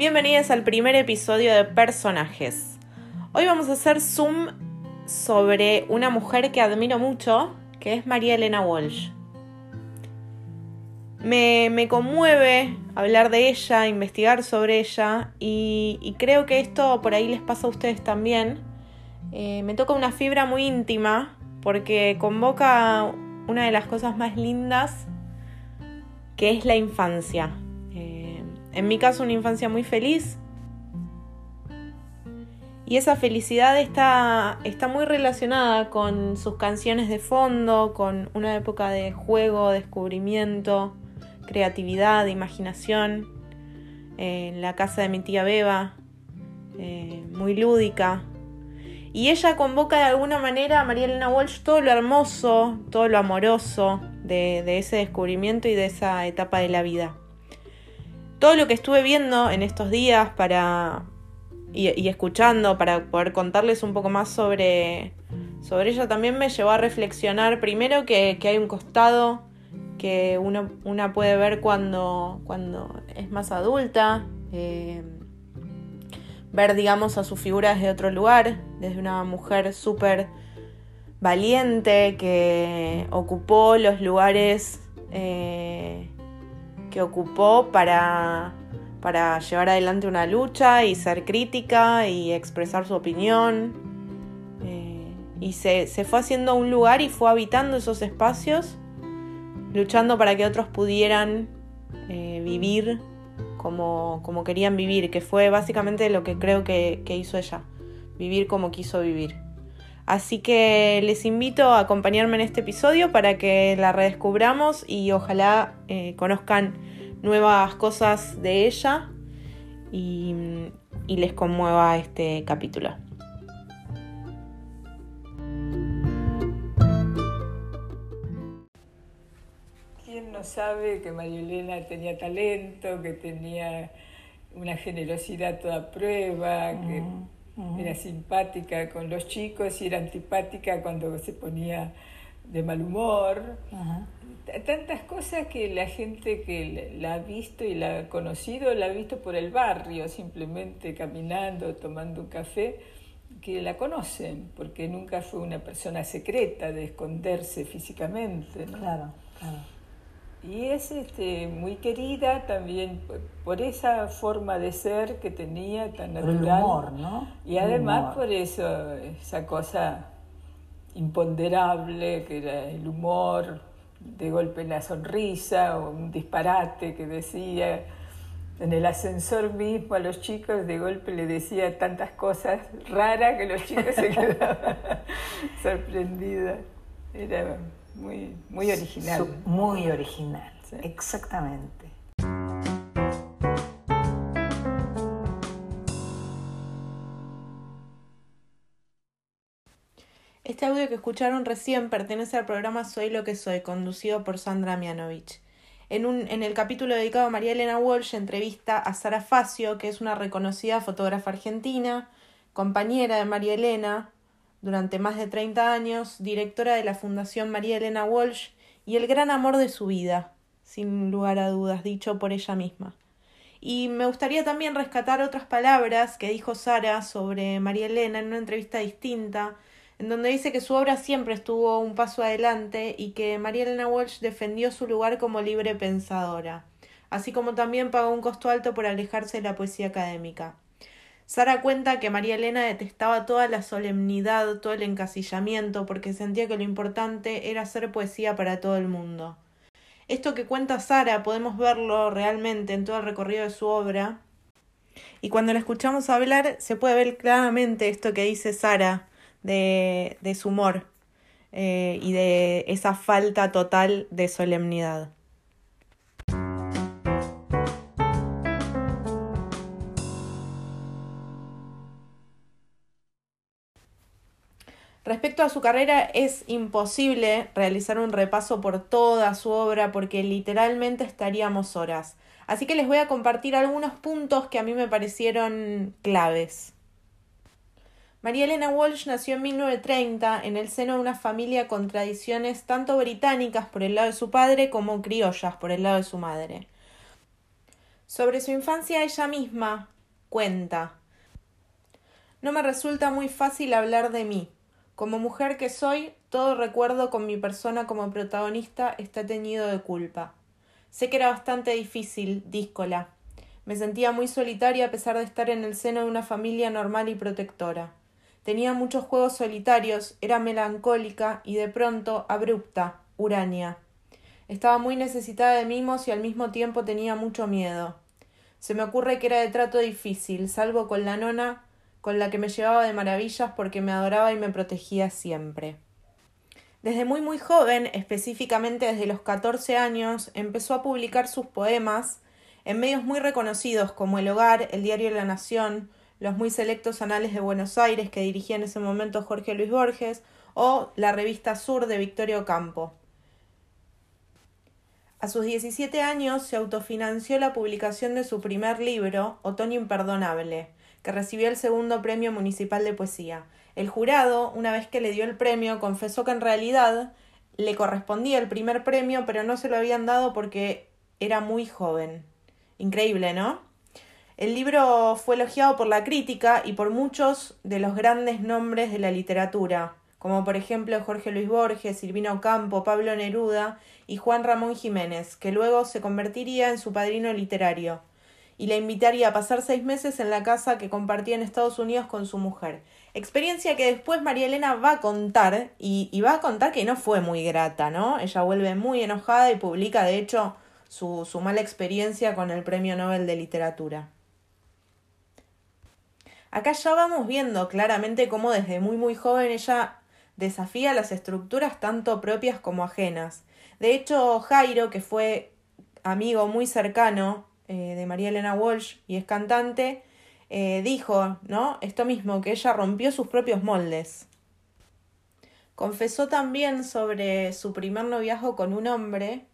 Bienvenidos al primer episodio de Personajes. Hoy vamos a hacer zoom sobre una mujer que admiro mucho, que es María Elena Walsh. Me, conmueve hablar de ella, investigar sobre ella y, creo que esto por ahí les pasa a ustedes también. Eh, me toca una fibra muy íntima porque convoca una de las cosas más lindas que es la infancia. En mi caso una infancia muy feliz y esa felicidad está, está muy relacionada con sus canciones de fondo, con una época de juego, descubrimiento, creatividad, imaginación. en la casa de mi tía Beba, eh, muy lúdica. Y ella convoca de alguna manera a María Elena Walsh todo lo hermoso, todo lo amoroso de ese descubrimiento y de esa etapa de la vida. Todo lo que estuve viendo en estos días para, y, escuchando para poder contarles un poco más sobre, sobre ella también me llevó a reflexionar primero que, hay un costado que uno, una puede ver cuando, cuando es más adulta, eh, ver digamos a su figura desde otro lugar, desde una mujer súper valiente que ocupó los lugares eh, que ocupó para para llevar adelante una lucha y ser crítica y expresar su opinión. Eh, y se, fue haciendo un lugar y fue habitando esos espacios, luchando para que otros pudieran eh, vivir como, como, querían vivir, que fue básicamente lo que creo que, hizo ella, vivir como quiso vivir. Así que les invito a acompañarme en este episodio para que la redescubramos y ojalá eh, conozcan nuevas cosas de ella y, les conmueva este capítulo. ¿Quién no sabe que María Elena tenía talento, que tenía una generosidad toda prueba, que era simpática con los chicos y era antipática cuando se ponía de mal humor? tantas cosas que la gente que la ha visto y la ha conocido, la ha visto por el barrio, simplemente caminando, tomando un café, que la conocen, porque nunca fue una persona secreta de esconderse físicamente. Claro, claro. Y es este, muy querida también por, esa forma de ser que tenía tan natural. el humor, ¿no? Y además por eso, esa cosa imponderable que era el humor, de golpe la sonrisa o un disparate que decía. En el ascensor mismo a los chicos de golpe le decía tantas cosas raras que los chicos se quedaban sorprendidos. Era muy, muy original. Muy original, exactamente. Este audio que escucharon recién pertenece al programa Soy lo que soy, conducido por Sandra Mianovich. En, un, en el capítulo dedicado a María Elena Walsh entrevista a Sara Facio, que es una reconocida fotógrafa argentina, compañera de María Elena durante más de 30 años, directora de la Fundación María Elena Walsh y el gran amor de su vida, sin lugar a dudas, dicho por ella misma. Y me gustaría también rescatar otras palabras que dijo Sara sobre María Elena en una entrevista distinta en donde dice que su obra siempre estuvo un paso adelante y que María Elena Walsh defendió su lugar como libre pensadora, así como también pagó un costo alto por alejarse de la poesía académica. Sara cuenta que María Elena detestaba toda la solemnidad, todo el encasillamiento, porque sentía que lo importante era hacer poesía para todo el mundo. Esto que cuenta Sara podemos verlo realmente en todo el recorrido de su obra. Y cuando la escuchamos hablar se puede ver claramente esto que dice Sara, de, de su humor eh, y de esa falta total de solemnidad. Respecto a su carrera, es imposible realizar un repaso por toda su obra porque literalmente estaríamos horas. Así que les voy a compartir algunos puntos que a mí me parecieron claves. María Elena Walsh nació en 1930 en el seno de una familia con tradiciones tanto británicas por el lado de su padre como criollas por el lado de su madre. Sobre su infancia ella misma cuenta. No me resulta muy fácil hablar de mí. Como mujer que soy, todo recuerdo con mi persona como protagonista está teñido de culpa. Sé que era bastante difícil, díscola. Me sentía muy solitaria a pesar de estar en el seno de una familia normal y protectora. Tenía muchos juegos solitarios, era melancólica y de pronto abrupta, huraña. Estaba muy necesitada de mimos y al mismo tiempo tenía mucho miedo. Se me ocurre que era de trato difícil, salvo con la nona, con la que me llevaba de maravillas porque me adoraba y me protegía siempre. Desde muy muy joven, específicamente desde los catorce años, empezó a publicar sus poemas en medios muy reconocidos como El Hogar, El Diario de la Nación, los muy selectos Anales de Buenos Aires que dirigía en ese momento Jorge Luis Borges o la revista Sur de Victorio Campo. A sus 17 años se autofinanció la publicación de su primer libro, Otoño Imperdonable, que recibió el segundo premio municipal de poesía. El jurado, una vez que le dio el premio, confesó que en realidad le correspondía el primer premio, pero no se lo habían dado porque era muy joven. Increíble, ¿no? El libro fue elogiado por la crítica y por muchos de los grandes nombres de la literatura, como por ejemplo Jorge Luis Borges, Silvino Campo, Pablo Neruda y Juan Ramón Jiménez, que luego se convertiría en su padrino literario y la invitaría a pasar seis meses en la casa que compartía en Estados Unidos con su mujer. Experiencia que después María Elena va a contar y, va a contar que no fue muy grata, ¿no? Ella vuelve muy enojada y publica, de hecho, su, su mala experiencia con el Premio Nobel de Literatura. Acá ya vamos viendo claramente cómo desde muy muy joven ella desafía las estructuras tanto propias como ajenas. De hecho, Jairo, que fue amigo muy cercano eh, de María Elena Walsh y es cantante, eh, dijo, ¿no? Esto mismo, que ella rompió sus propios moldes. Confesó también sobre su primer noviazgo con un hombre,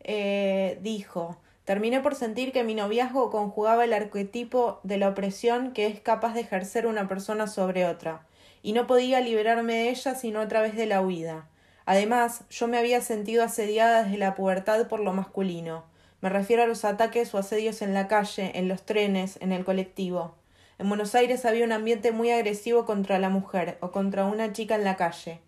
eh, dijo, terminé por sentir que mi noviazgo conjugaba el arquetipo de la opresión que es capaz de ejercer una persona sobre otra, y no podía liberarme de ella sino a través de la huida. Además, yo me había sentido asediada desde la pubertad por lo masculino, me refiero a los ataques o asedios en la calle, en los trenes, en el colectivo. En Buenos Aires había un ambiente muy agresivo contra la mujer o contra una chica en la calle.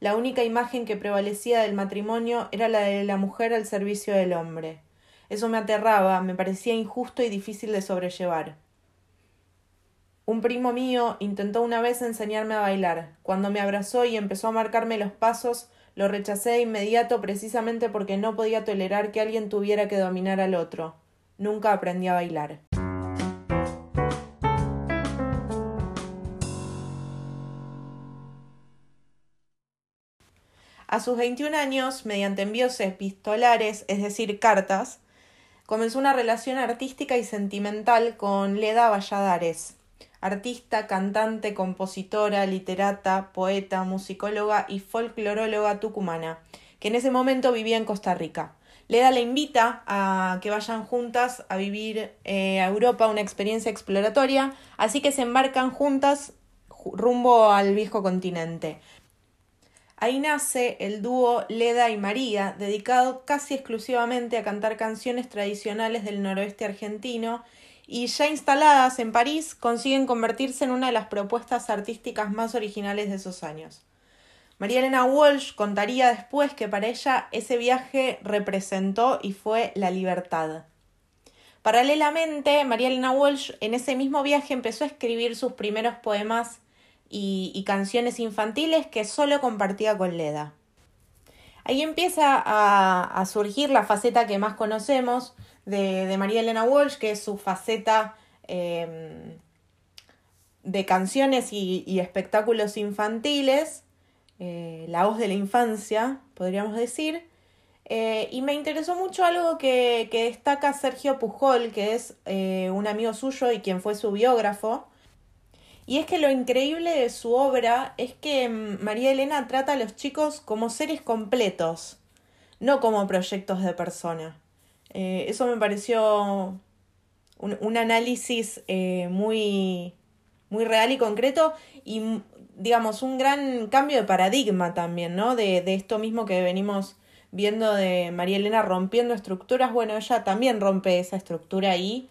La única imagen que prevalecía del matrimonio era la de la mujer al servicio del hombre. Eso me aterraba, me parecía injusto y difícil de sobrellevar. Un primo mío intentó una vez enseñarme a bailar. Cuando me abrazó y empezó a marcarme los pasos, lo rechacé de inmediato precisamente porque no podía tolerar que alguien tuviera que dominar al otro. Nunca aprendí a bailar. A sus 21 años, mediante envíos epistolares, es decir, cartas, comenzó una relación artística y sentimental con Leda Valladares, artista, cantante, compositora, literata, poeta, musicóloga y folcloróloga tucumana, que en ese momento vivía en Costa Rica. Leda le invita a que vayan juntas a vivir eh, a Europa una experiencia exploratoria, así que se embarcan juntas rumbo al viejo continente. Ahí nace el dúo Leda y María, dedicado casi exclusivamente a cantar canciones tradicionales del noroeste argentino y ya instaladas en París consiguen convertirse en una de las propuestas artísticas más originales de esos años. María Elena Walsh contaría después que para ella ese viaje representó y fue la libertad. Paralelamente, María Elena Walsh en ese mismo viaje empezó a escribir sus primeros poemas y, canciones infantiles que solo compartía con Leda. Ahí empieza a surgir la faceta que más conocemos, de, María Elena Walsh, que es su faceta em, de canciones y, espectáculos infantiles, eh, la voz de la infancia, podríamos decir. Eh, y me interesó mucho algo que, destaca Sergio Pujol, que es eh, un amigo suyo y quien fue su biógrafo. Y es que lo increíble de su obra es que em, María Elena trata a los chicos como seres completos, no como proyectos de persona. Eh, eso me pareció un, análisis eh, muy, muy real y concreto y, digamos, un gran cambio de paradigma también, ¿no? De, de esto mismo que venimos viendo de María Elena rompiendo estructuras. Bueno, ella también rompe esa estructura ahí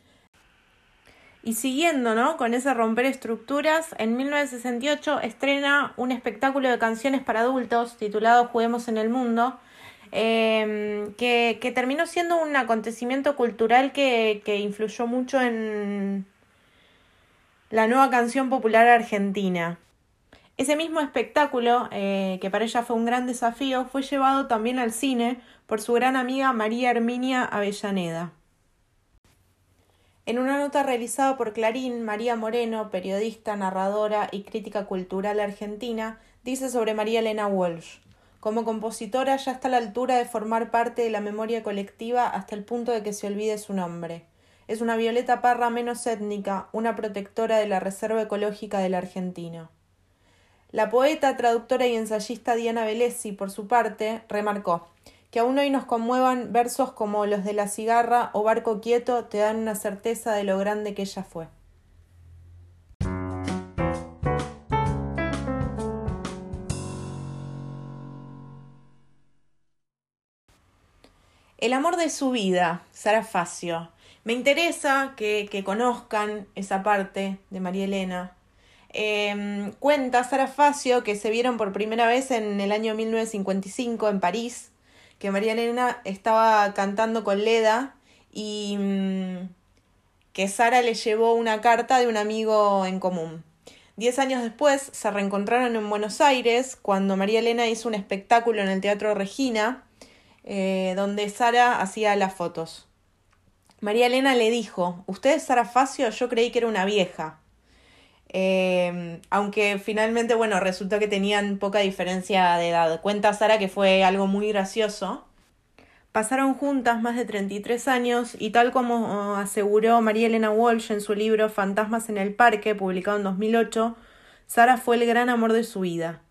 Y siguiendo ¿no? con ese romper estructuras, en 1968 estrena un espectáculo de canciones para adultos titulado Juguemos en el Mundo, em, que, terminó siendo un acontecimiento cultural que, que influyó mucho en la nueva canción popular argentina. Ese mismo espectáculo, eh, que para ella fue un gran desafío, fue llevado también al cine por su gran amiga María Herminia Avellaneda. En una nota realizada por Clarín, María Moreno, periodista, narradora y crítica cultural argentina, dice sobre María Elena Walsh. Como compositora ya está a la altura de formar parte de la memoria colectiva hasta el punto de que se olvide su nombre. Es una Violeta Parra menos étnica, una protectora de la reserva ecológica del argentino. La poeta, traductora y ensayista Diana Velesi, por su parte, remarcó que aún hoy nos conmuevan versos como los de La cigarra o Barco quieto te dan una certeza de lo grande que ella fue. El amor de su vida, Sara Facio. Me interesa que, que conozcan esa parte de María Elena, Em, cuenta Sara Facio que se vieron por primera vez en el año 1955 en París, que María Elena estaba cantando con Leda y mm, que Sara le llevó una carta de un amigo en común. Diez años después se reencontraron en Buenos Aires cuando María Elena hizo un espectáculo en el Teatro Regina, eh, donde Sara hacía las fotos. María Elena le dijo, ¿usted es Sara Facio? Yo creí que era una vieja. Eh, aunque finalmente, bueno, resultó que tenían poca diferencia de edad. Cuenta Sara que fue algo muy gracioso. Pasaron juntas más de 33 años y tal como aseguró María Elena Walsh en su libro Fantasmas en el Parque, publicado en 2008, Sara fue el gran amor de su vida.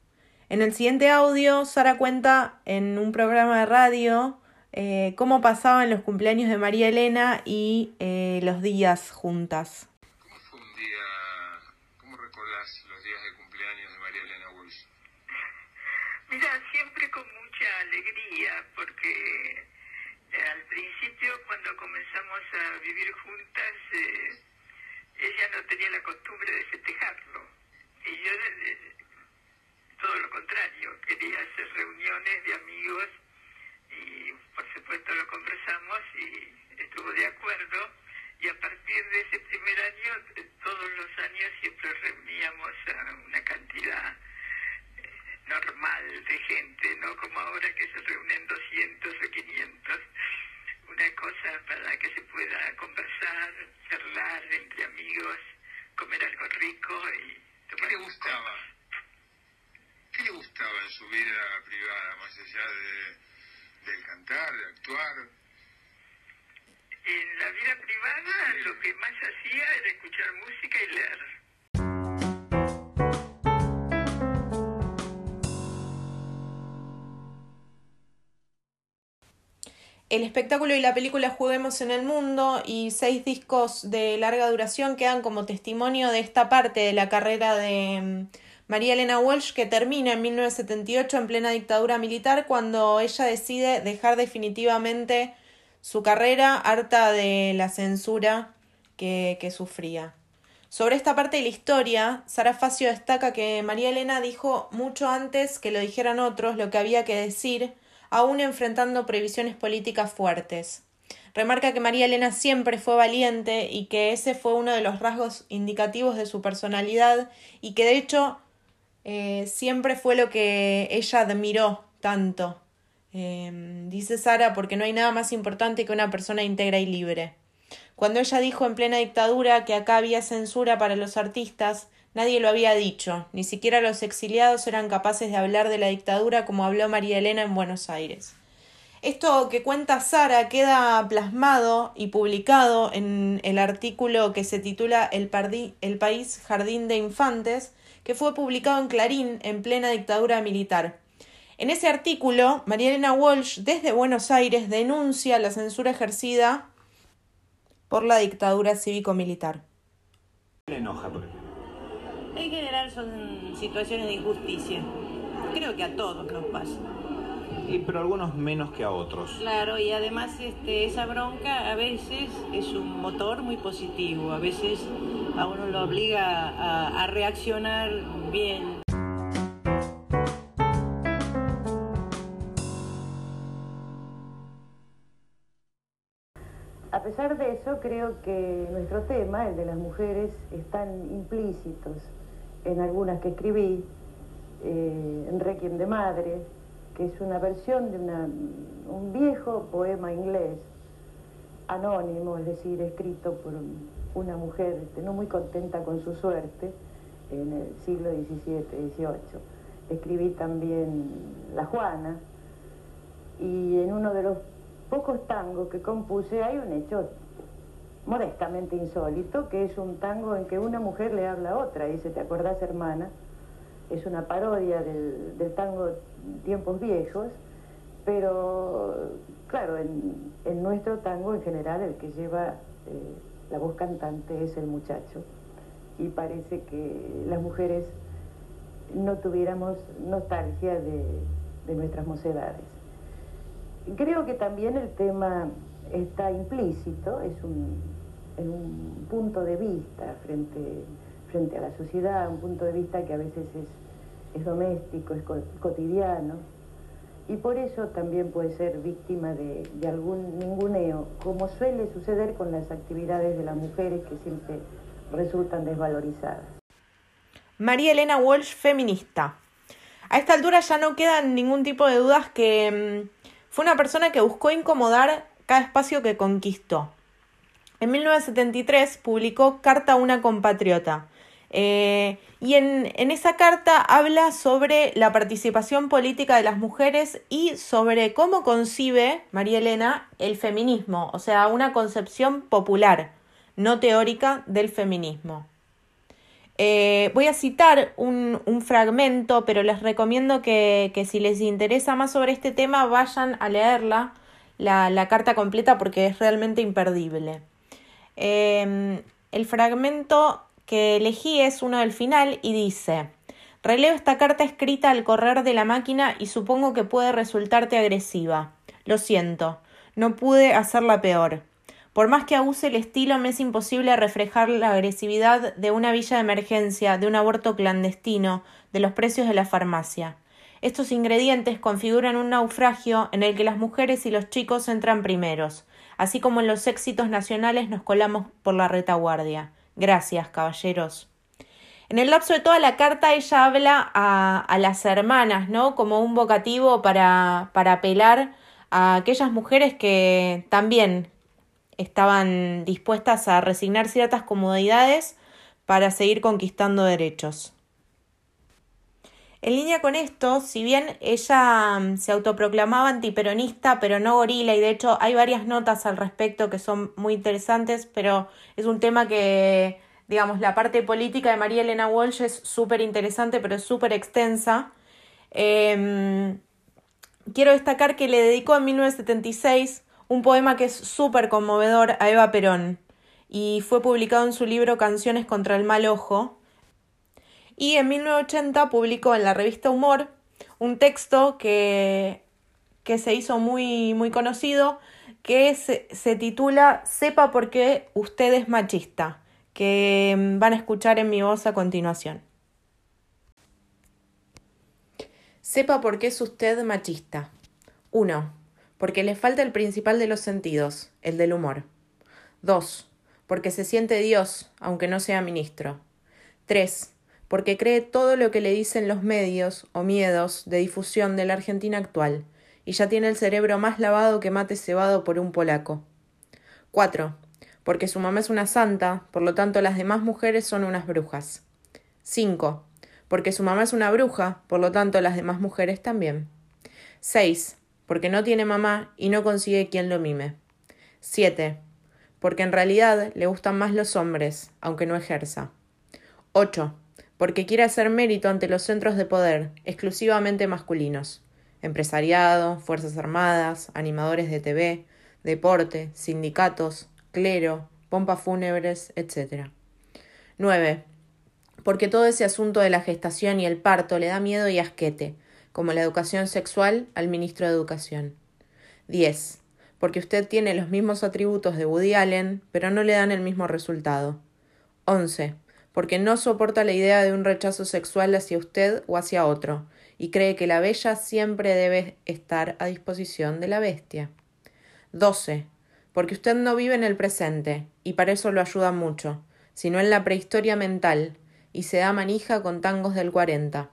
En el siguiente audio, Sara cuenta en un programa de radio eh, cómo pasaban los cumpleaños de María Elena y eh, los días juntas. Mira, siempre con mucha alegría, porque eh, al principio cuando comenzamos a vivir juntas, eh, ella no tenía la costumbre de festejarlo. Y yo todo lo contrario, quería hacer reuniones de amigos y por supuesto lo conversamos y estuvo de acuerdo. El espectáculo y la película Juguemos en el Mundo y seis discos de larga duración quedan como testimonio de esta parte de la carrera de mm, María Elena Walsh que termina en 1978 en plena dictadura militar cuando ella decide dejar definitivamente su carrera harta de la censura que, que sufría. Sobre esta parte de la historia, Sara Facio destaca que María Elena dijo mucho antes que lo dijeran otros lo que había que decir aún enfrentando previsiones políticas fuertes. Remarca que María Elena siempre fue valiente y que ese fue uno de los rasgos indicativos de su personalidad y que de hecho eh, siempre fue lo que ella admiró tanto. Em, dice Sara porque no hay nada más importante que una persona íntegra y libre. Cuando ella dijo en plena dictadura que acá había censura para los artistas, Nadie lo había dicho, ni siquiera los exiliados eran capaces de hablar de la dictadura como habló María Elena en Buenos Aires. Esto que cuenta Sara queda plasmado y publicado en el artículo que se titula El, país jardín de infantes, que fue publicado en Clarín en plena dictadura militar. En ese artículo, María Elena Walsh desde Buenos Aires denuncia la censura ejercida por la dictadura cívico-militar. enoja en general son situaciones de injusticia. Creo que a todos nos pasa. pero algunos menos que a otros. Claro, y además este, esa bronca a veces es un motor muy positivo, a veces a uno lo obliga a, a reaccionar bien. A pesar de eso, creo que nuestro tema, el de las mujeres, están implícitos en algunas que escribí, eh, en Requiem de Madre, que es una versión de un viejo poema inglés, anónimo, es decir, escrito por una mujer este, no muy contenta con su suerte en el siglo XVII, XVIII. Escribí también La Juana y en uno de los pocos tangos que compuse hay un hecho modestamente insólito, que es un tango en que una mujer le habla a otra, dice, ¿te acordás hermana? Es una parodia del, tango Tiempos Viejos, pero claro, en, nuestro tango en general el que lleva eh, la voz cantante es el muchacho, y parece que las mujeres no tuviéramos nostalgia de, de nuestras mocedades. Creo que también el tema está implícito, es un, un punto de vista frente, frente a la sociedad, un punto de vista que a veces es, doméstico, es cotidiano, y por eso también puede ser víctima de, de, algún ninguneo, como suele suceder con las actividades de las mujeres que siempre resultan desvalorizadas. María Elena Walsh, feminista. A esta altura ya no quedan ningún tipo de dudas que mm, fue una persona que buscó incomodar cada espacio que conquistó. En 1973 publicó Carta a una compatriota. Eh, y en, en, esa carta habla sobre la participación política de las mujeres y sobre cómo concibe María Elena el feminismo, o sea, una concepción popular, no teórica del feminismo. Eh, voy a citar un, fragmento, pero les recomiendo que, si les interesa más sobre este tema vayan a leerla, la, la carta completa, porque es realmente imperdible. Em, el fragmento que elegí es uno del final y dice, releo esta carta escrita al correr de la máquina y supongo que puede resultarte agresiva. Lo siento, no pude hacerla peor. Por más que abuse el estilo, me es imposible reflejar la agresividad de una villa de emergencia, de un aborto clandestino, de los precios de la farmacia. Estos ingredientes configuran un naufragio en el que las mujeres y los chicos entran primeros, así como en los éxitos nacionales nos colamos por la retaguardia. Gracias, caballeros. En el lapso de toda la carta ella habla a, a las hermanas, ¿no? Como un vocativo para, para apelar a aquellas mujeres que también estaban dispuestas a resignar ciertas comodidades para seguir conquistando derechos. En línea con esto, si bien ella mm, se autoproclamaba antiperonista, pero no gorila, y de hecho hay varias notas al respecto que son muy interesantes, pero es un tema que, digamos, la parte política de María Elena Walsh es súper interesante, pero es súper extensa. Em, quiero destacar que le dedicó en 1976 un poema que es súper conmovedor a Eva Perón y fue publicado en su libro Canciones contra el mal ojo. Y en 1980 publicó en la revista Humor un texto que, que se hizo muy, muy conocido que se, se titula Sepa por qué usted es machista, que van a escuchar en mi voz a continuación. Sepa por qué es usted machista. 1 porque le falta el principal de los sentidos, el del humor. 2. Porque se siente Dios, aunque no sea ministro. 3. Porque cree todo lo que le dicen los medios o miedos de difusión de la Argentina actual, y ya tiene el cerebro más lavado que mate cebado por un polaco. 4. Porque su mamá es una santa, por lo tanto las demás mujeres son unas brujas. 5. Porque su mamá es una bruja, por lo tanto las demás mujeres también. 6 porque no tiene mamá y no consigue quien lo mime. 7. Porque en realidad le gustan más los hombres, aunque no ejerza. 8. Porque quiere hacer mérito ante los centros de poder, exclusivamente masculinos. Empresariado, Fuerzas Armadas, animadores de TV, deporte, sindicatos, clero, pompas fúnebres, etc. 9. Porque todo ese asunto de la gestación y el parto le da miedo y asquete, como la educación sexual, al ministro de Educación. 10. Porque usted tiene los mismos atributos de Woody Allen, pero no le dan el mismo resultado. 11. Porque no soporta la idea de un rechazo sexual hacia usted o hacia otro, y cree que la bella siempre debe estar a disposición de la bestia. 12. Porque usted no vive en el presente, y para eso lo ayuda mucho, sino en la prehistoria mental, y se da manija con tangos del 40.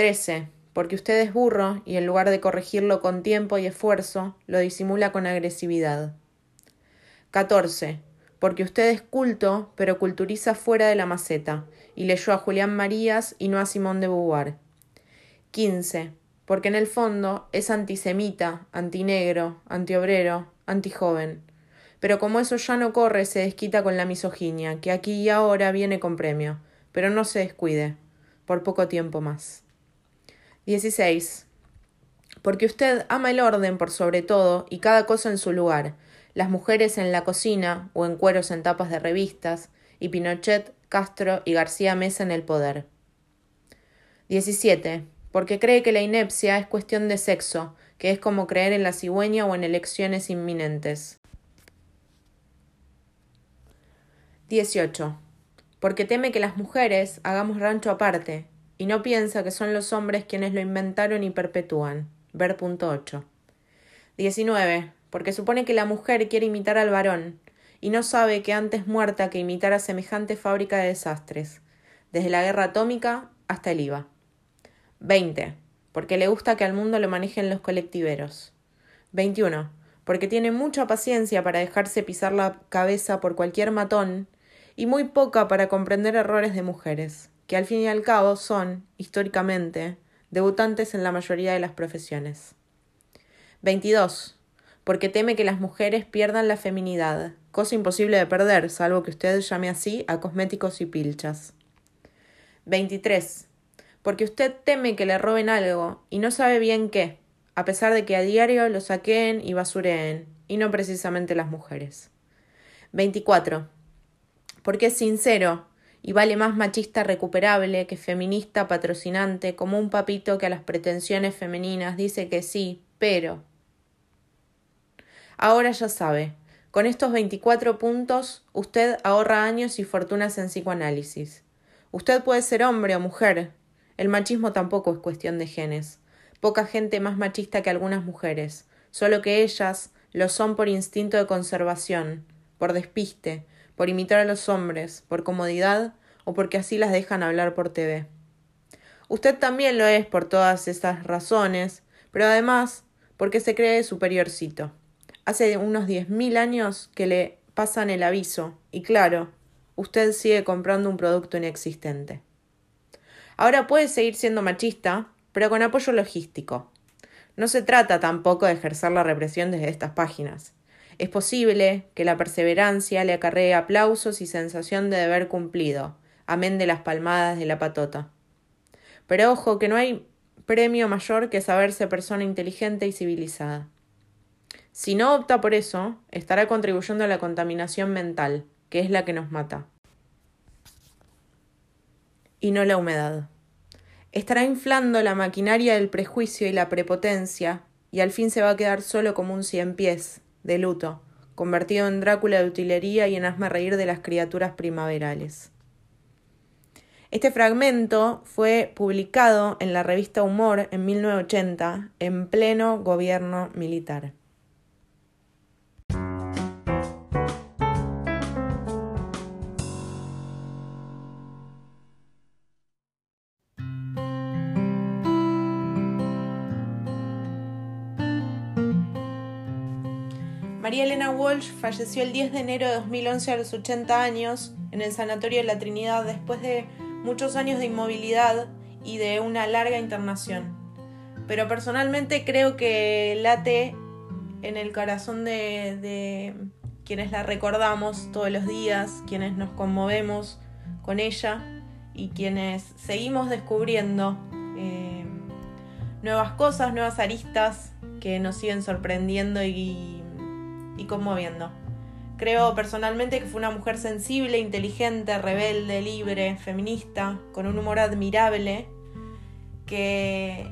13 porque usted es burro y en lugar de corregirlo con tiempo y esfuerzo, lo disimula con agresividad. 14. Porque usted es culto, pero culturiza fuera de la maceta, y leyó a Julián Marías y no a Simón de Beauvoir. 15. Porque en el fondo es antisemita, antinegro, antiobrero, antijoven. Pero como eso ya no corre, se desquita con la misoginia, que aquí y ahora viene con premio. Pero no se descuide, por poco tiempo más. 16. Porque usted ama el orden por sobre todo y cada cosa en su lugar, las mujeres en la cocina o en cueros en tapas de revistas, y Pinochet, Castro y García Mesa en el poder. 17. Porque cree que la inepcia es cuestión de sexo, que es como creer en la cigüeña o en elecciones inminentes. 18. Porque teme que las mujeres hagamos rancho aparte, y no piensa que son los hombres quienes lo inventaron y perpetúan. Ver punto 8. 19. Porque supone que la mujer quiere imitar al varón, y no sabe que antes muerta que imitar a semejante fábrica de desastres, desde la guerra atómica hasta el IVA. 20. Porque le gusta que al mundo lo manejen los colectiveros. 21. Porque tiene mucha paciencia para dejarse pisar la cabeza por cualquier matón y muy poca para comprender errores de mujeres que al fin y al cabo son, históricamente, debutantes en la mayoría de las profesiones. 22. Porque teme que las mujeres pierdan la feminidad, cosa imposible de perder, salvo que usted llame así a cosméticos y pilchas. 23. Porque usted teme que le roben algo y no sabe bien qué, a pesar de que a diario lo saquen y basureen, y no precisamente las mujeres. 24. Porque es sincero y vale más machista recuperable que feminista patrocinante, como un papito que a las pretensiones femeninas dice que sí, pero. Ahora ya sabe, con estos 24 puntos usted ahorra años y fortunas en psicoanálisis. Usted puede ser hombre o mujer. El machismo tampoco es cuestión de genes. Poca gente más machista que algunas mujeres, solo que ellas lo son por instinto de conservación, por despiste, por imitar a los hombres, por comodidad o porque así las dejan hablar por TV. Usted también lo es por todas esas razones, pero además porque se cree superiorcito. Hace unos diez mil años que le pasan el aviso, y claro, usted sigue comprando un producto inexistente. Ahora puede seguir siendo machista, pero con apoyo logístico. No se trata tampoco de ejercer la represión desde estas páginas. Es posible que la perseverancia le acarree aplausos y sensación de deber cumplido, amén de las palmadas de la patota. Pero ojo que no hay premio mayor que saberse persona inteligente y civilizada. Si no opta por eso, estará contribuyendo a la contaminación mental, que es la que nos mata. Y no la humedad. Estará inflando la maquinaria del prejuicio y la prepotencia, y al fin se va a quedar solo como un cien pies, de luto, convertido en Drácula de utilería y en hazme reír de las criaturas primaverales. Este fragmento fue publicado en la revista Humor en 1980, en pleno gobierno militar. María Elena Walsh falleció el 10 de enero de 2011 a los 80 años en el Sanatorio de la Trinidad después de muchos años de inmovilidad y de una larga internación. Pero personalmente creo que late en el corazón de, quienes la recordamos todos los días, quienes nos conmovemos con ella y quienes seguimos descubriendo eh, nuevas cosas, nuevas aristas que nos siguen sorprendiendo y y conmoviendo. Creo personalmente que fue una mujer sensible, inteligente, rebelde, libre, feminista, con un humor admirable, que,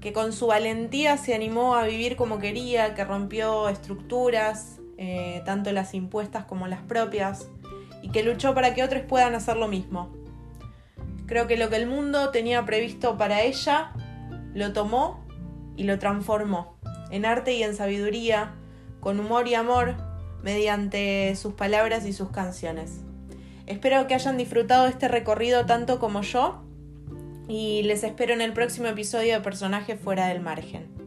que con su valentía se animó a vivir como quería, que rompió estructuras, eh, tanto las impuestas como las propias, y que luchó para que otros puedan hacer lo mismo. Creo que lo que el mundo tenía previsto para ella, lo tomó y lo transformó, en arte y en sabiduría, con humor y amor, mediante sus palabras y sus canciones. Espero que hayan disfrutado este recorrido tanto como yo y les espero en el próximo episodio de Personajes fuera del margen.